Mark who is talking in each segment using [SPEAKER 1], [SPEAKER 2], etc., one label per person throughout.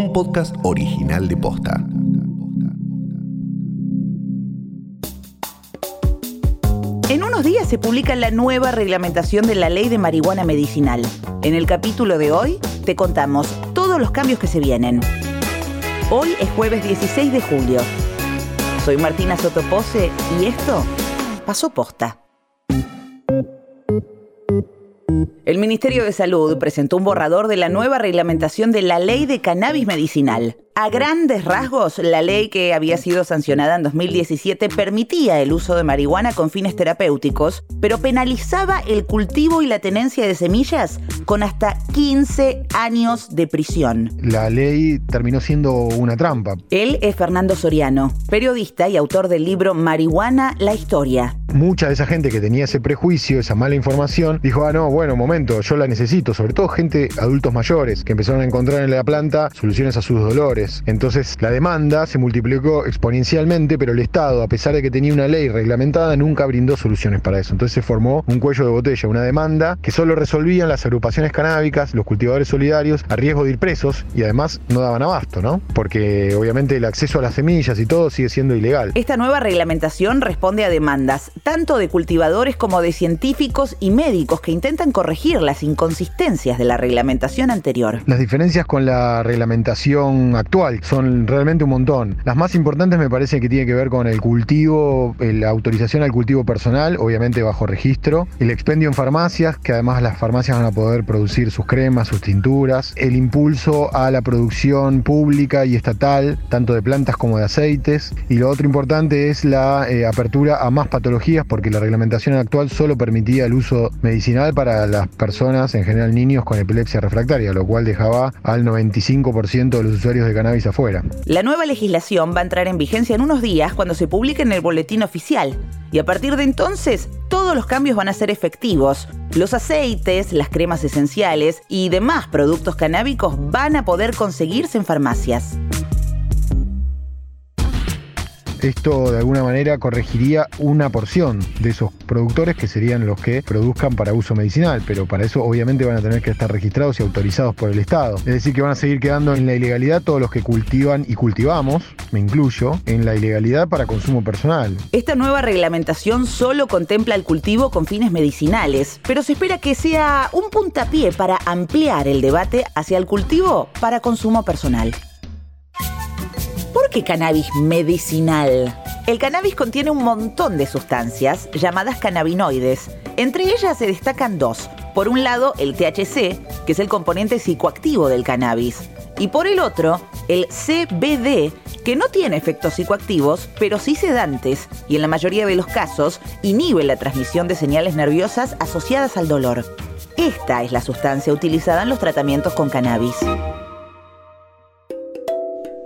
[SPEAKER 1] un podcast original de Posta.
[SPEAKER 2] En unos días se publica la nueva reglamentación de la ley de marihuana medicinal. En el capítulo de hoy te contamos todos los cambios que se vienen. Hoy es jueves 16 de julio. Soy Martina Sotopose y esto pasó posta. El Ministerio de Salud presentó un borrador de la nueva reglamentación de la ley de cannabis medicinal. A grandes rasgos, la ley que había sido sancionada en 2017 permitía el uso de marihuana con fines terapéuticos, pero penalizaba el cultivo y la tenencia de semillas con hasta 15 años de prisión.
[SPEAKER 3] La ley terminó siendo una trampa.
[SPEAKER 2] Él es Fernando Soriano, periodista y autor del libro Marihuana, la historia.
[SPEAKER 3] Mucha de esa gente que tenía ese prejuicio, esa mala información, dijo, ah, no, bueno, momento, yo la necesito, sobre todo gente, adultos mayores, que empezaron a encontrar en la planta soluciones a sus dolores entonces la demanda se multiplicó exponencialmente, pero el Estado, a pesar de que tenía una ley reglamentada, nunca brindó soluciones para eso. Entonces se formó un cuello de botella, una demanda que solo resolvían las agrupaciones canábicas, los cultivadores solidarios, a riesgo de ir presos y además no daban abasto, ¿no? Porque obviamente el acceso a las semillas y todo sigue siendo ilegal.
[SPEAKER 2] Esta nueva reglamentación responde a demandas tanto de cultivadores como de científicos y médicos que intentan corregir las inconsistencias de la reglamentación anterior.
[SPEAKER 3] Las diferencias con la reglamentación actual son realmente un montón. Las más importantes me parece que tienen que ver con el cultivo, la autorización al cultivo personal, obviamente bajo registro, el expendio en farmacias, que además las farmacias van a poder producir sus cremas, sus tinturas, el impulso a la producción pública y estatal, tanto de plantas como de aceites, y lo otro importante es la eh, apertura a más patologías, porque la reglamentación actual solo permitía el uso medicinal para las personas, en general niños con epilepsia refractaria, lo cual dejaba al 95% de los usuarios de
[SPEAKER 2] La nueva legislación va a entrar en vigencia en unos días cuando se publique en el boletín oficial. Y a partir de entonces, todos los cambios van a ser efectivos. Los aceites, las cremas esenciales y demás productos canábicos van a poder conseguirse en farmacias.
[SPEAKER 3] Esto de alguna manera corregiría una porción de esos productores que serían los que produzcan para uso medicinal, pero para eso obviamente van a tener que estar registrados y autorizados por el Estado. Es decir, que van a seguir quedando en la ilegalidad todos los que cultivan y cultivamos, me incluyo, en la ilegalidad para consumo personal.
[SPEAKER 2] Esta nueva reglamentación solo contempla el cultivo con fines medicinales, pero se espera que sea un puntapié para ampliar el debate hacia el cultivo para consumo personal. ¿Por qué cannabis medicinal? El cannabis contiene un montón de sustancias llamadas cannabinoides. Entre ellas se destacan dos. Por un lado, el THC, que es el componente psicoactivo del cannabis. Y por el otro, el CBD, que no tiene efectos psicoactivos, pero sí sedantes, y en la mayoría de los casos inhibe la transmisión de señales nerviosas asociadas al dolor. Esta es la sustancia utilizada en los tratamientos con cannabis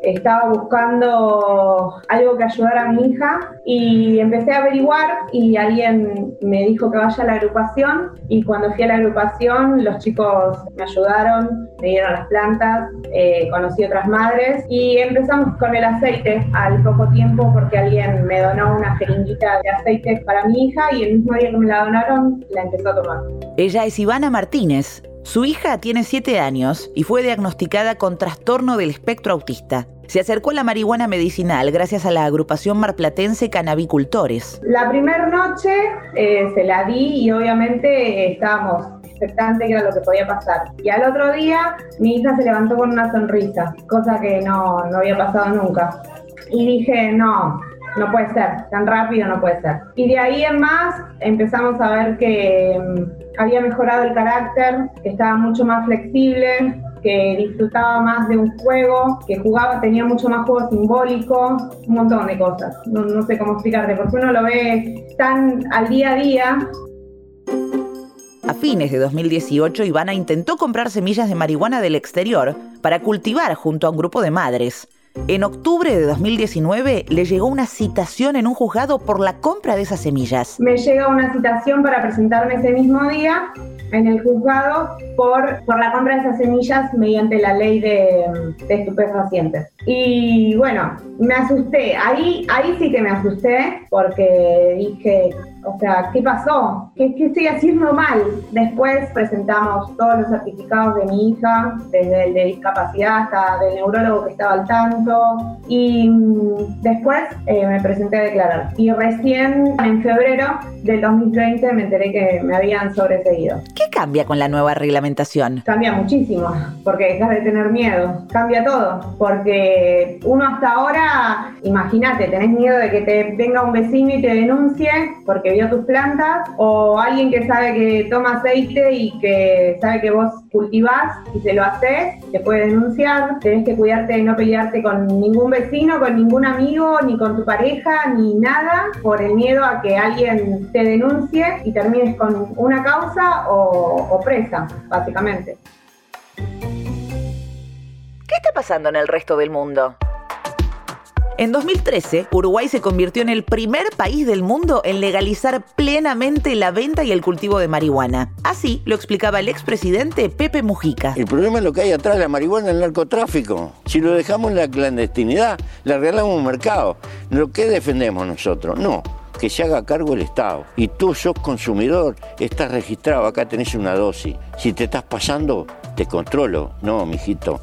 [SPEAKER 4] estaba buscando algo que ayudara a mi hija y empecé a averiguar y alguien me dijo que vaya a la agrupación y cuando fui a la agrupación los chicos me ayudaron, me dieron las plantas, eh, conocí otras madres y empezamos con el aceite al poco tiempo porque alguien me donó una jeringuita de aceite para mi hija y el mismo día que me la donaron la empezó a tomar.
[SPEAKER 2] Ella es Ivana Martínez. Su hija tiene 7 años y fue diagnosticada con trastorno del espectro autista. Se acercó a la marihuana medicinal gracias a la agrupación marplatense Canabicultores.
[SPEAKER 4] La primera noche eh, se la di y obviamente estábamos expectantes que era lo que podía pasar. Y al otro día mi hija se levantó con una sonrisa, cosa que no, no había pasado nunca. Y dije, no, no puede ser, tan rápido no puede ser. Y de ahí en más empezamos a ver que mm, había mejorado el carácter, que estaba mucho más flexible, que disfrutaba más de un juego, que jugaba, tenía mucho más juego simbólico, un montón de cosas. No, sé cómo explicarte, porque uno lo ve tan al día a día.
[SPEAKER 2] A fines de 2018, Ivana intentó comprar semillas de marihuana del exterior para cultivar junto a un grupo de madres. En octubre de 2019 le llegó una citación en un juzgado por la compra de esas semillas.
[SPEAKER 4] Me llega una citación para presentarme ese mismo día en el juzgado por, por la compra de esas semillas mediante la ley de, de, estupefacientes. Y bueno, me asusté, ahí, ahí sí que me asusté porque dije, o sea, ¿qué pasó? ¿Qué, ¿Qué, estoy haciendo mal? Después presentamos todos los certificados de mi hija, desde el de discapacidad hasta del neurólogo que estaba al tanto. Y mm, después eh, me presenté a declarar. Y recién en febrero del 2020 me enteré que me habían sobreseído.
[SPEAKER 2] ¿Qué cambia con la nueva reglamentación?
[SPEAKER 4] Cambia muchísimo, porque dejas de tener miedo. Cambia todo, porque uno hasta ahora, imagínate, tenés miedo de que te venga un vecino y te denuncie porque vio tus plantas, o alguien que sabe que toma aceite y que sabe que vos cultivás y se lo haces, te puede denunciar. Tenés que cuidarte de no pelearte con ningún vecino, con ningún amigo, ni con tu pareja, ni nada, por el miedo a que alguien te denuncie y termines con una causa o, o presa, básicamente.
[SPEAKER 2] ¿Qué está pasando en el resto del mundo? En 2013, Uruguay se convirtió en el primer país del mundo en legalizar plenamente la venta y el cultivo de marihuana. Así lo explicaba el expresidente Pepe Mujica.
[SPEAKER 5] El problema es lo que hay atrás de la marihuana, el narcotráfico. Si lo dejamos en la clandestinidad, le regalamos un mercado. ¿Lo que defendemos nosotros? No que se haga cargo el Estado. Y tú sos consumidor, estás registrado, acá tenés una dosis. Si te estás pasando, te controlo. No, mijito,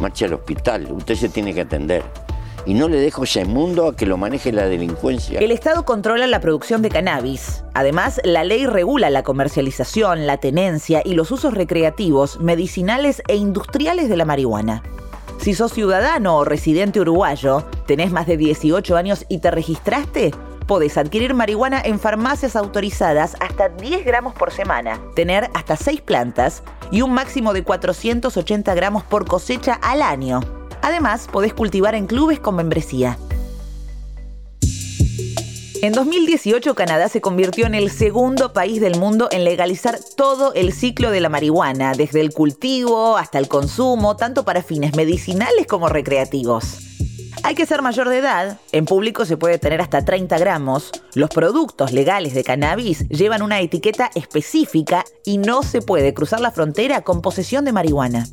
[SPEAKER 5] marcha al hospital, usted se tiene que atender y no le dejo ese mundo a que lo maneje la delincuencia.
[SPEAKER 2] El Estado controla la producción de cannabis. Además, la ley regula la comercialización, la tenencia y los usos recreativos, medicinales e industriales de la marihuana. Si sos ciudadano o residente uruguayo, tenés más de 18 años y te registraste, podés adquirir marihuana en farmacias autorizadas hasta 10 gramos por semana, tener hasta 6 plantas y un máximo de 480 gramos por cosecha al año. Además, podés cultivar en clubes con membresía. En 2018, Canadá se convirtió en el segundo país del mundo en legalizar todo el ciclo de la marihuana, desde el cultivo hasta el consumo, tanto para fines medicinales como recreativos. Hay que ser mayor de edad, en público se puede tener hasta 30 gramos, los productos legales de cannabis llevan una etiqueta específica y no se puede cruzar la frontera con posesión de marihuana.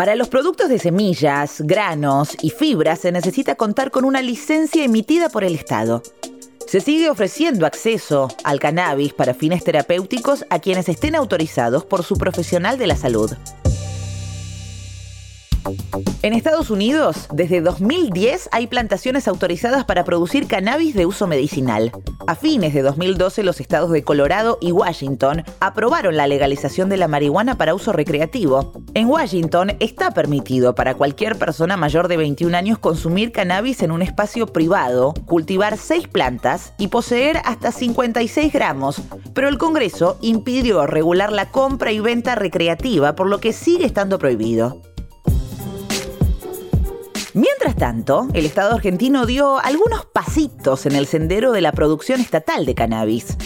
[SPEAKER 2] Para los productos de semillas, granos y fibras se necesita contar con una licencia emitida por el Estado. Se sigue ofreciendo acceso al cannabis para fines terapéuticos a quienes estén autorizados por su profesional de la salud. En Estados Unidos, desde 2010 hay plantaciones autorizadas para producir cannabis de uso medicinal. A fines de 2012, los estados de Colorado y Washington aprobaron la legalización de la marihuana para uso recreativo. En Washington está permitido para cualquier persona mayor de 21 años consumir cannabis en un espacio privado, cultivar 6 plantas y poseer hasta 56 gramos, pero el Congreso impidió regular la compra y venta recreativa, por lo que sigue estando prohibido. Mientras tanto, el Estado argentino dio algunos pasitos en el sendero de la producción estatal de cannabis.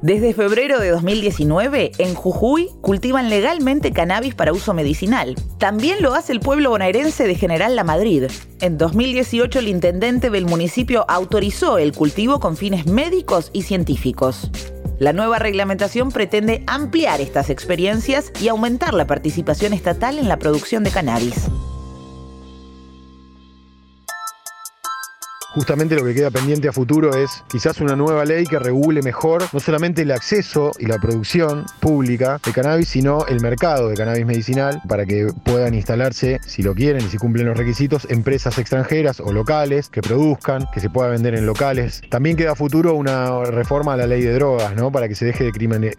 [SPEAKER 2] Desde febrero de 2019, en Jujuy cultivan legalmente cannabis para uso medicinal. También lo hace el pueblo bonaerense de General La Madrid. En 2018, el intendente del municipio autorizó el cultivo con fines médicos y científicos. La nueva reglamentación pretende ampliar estas experiencias y aumentar la participación estatal en la producción de cannabis.
[SPEAKER 3] Justamente lo que queda pendiente a futuro es quizás una nueva ley que regule mejor no solamente el acceso y la producción pública de cannabis, sino el mercado de cannabis medicinal para que puedan instalarse, si lo quieren y si cumplen los requisitos, empresas extranjeras o locales que produzcan, que se pueda vender en locales. También queda a futuro una reforma a la ley de drogas, ¿no? Para que se deje de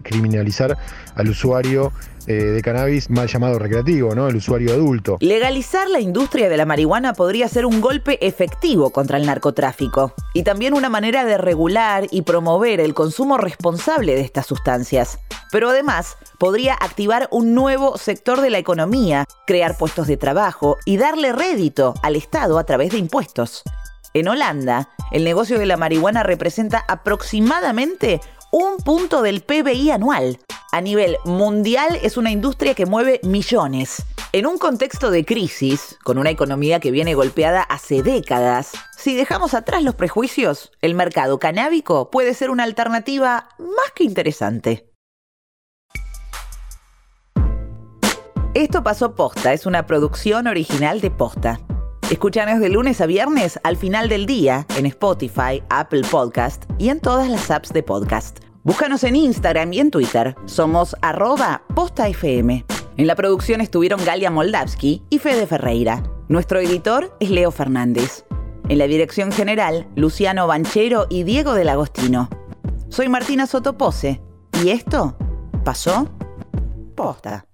[SPEAKER 3] criminalizar al usuario eh, de cannabis mal llamado recreativo, ¿no? El usuario adulto.
[SPEAKER 2] Legalizar la industria de la marihuana podría ser un golpe efectivo contra el y también una manera de regular y promover el consumo responsable de estas sustancias. Pero además podría activar un nuevo sector de la economía, crear puestos de trabajo y darle rédito al Estado a través de impuestos. En Holanda, el negocio de la marihuana representa aproximadamente un punto del PBI anual. A nivel mundial es una industria que mueve millones. En un contexto de crisis, con una economía que viene golpeada hace décadas, si dejamos atrás los prejuicios, el mercado canábico puede ser una alternativa más que interesante. Esto pasó posta, es una producción original de posta. Escúchanos de lunes a viernes al final del día en Spotify, Apple Podcast y en todas las apps de podcast. Búscanos en Instagram y en Twitter. Somos arroba postafm. En la producción estuvieron Galia Moldavsky y Fede Ferreira. Nuestro editor es Leo Fernández. En la dirección general, Luciano Banchero y Diego del Agostino. Soy Martina Sotopose y esto pasó posta.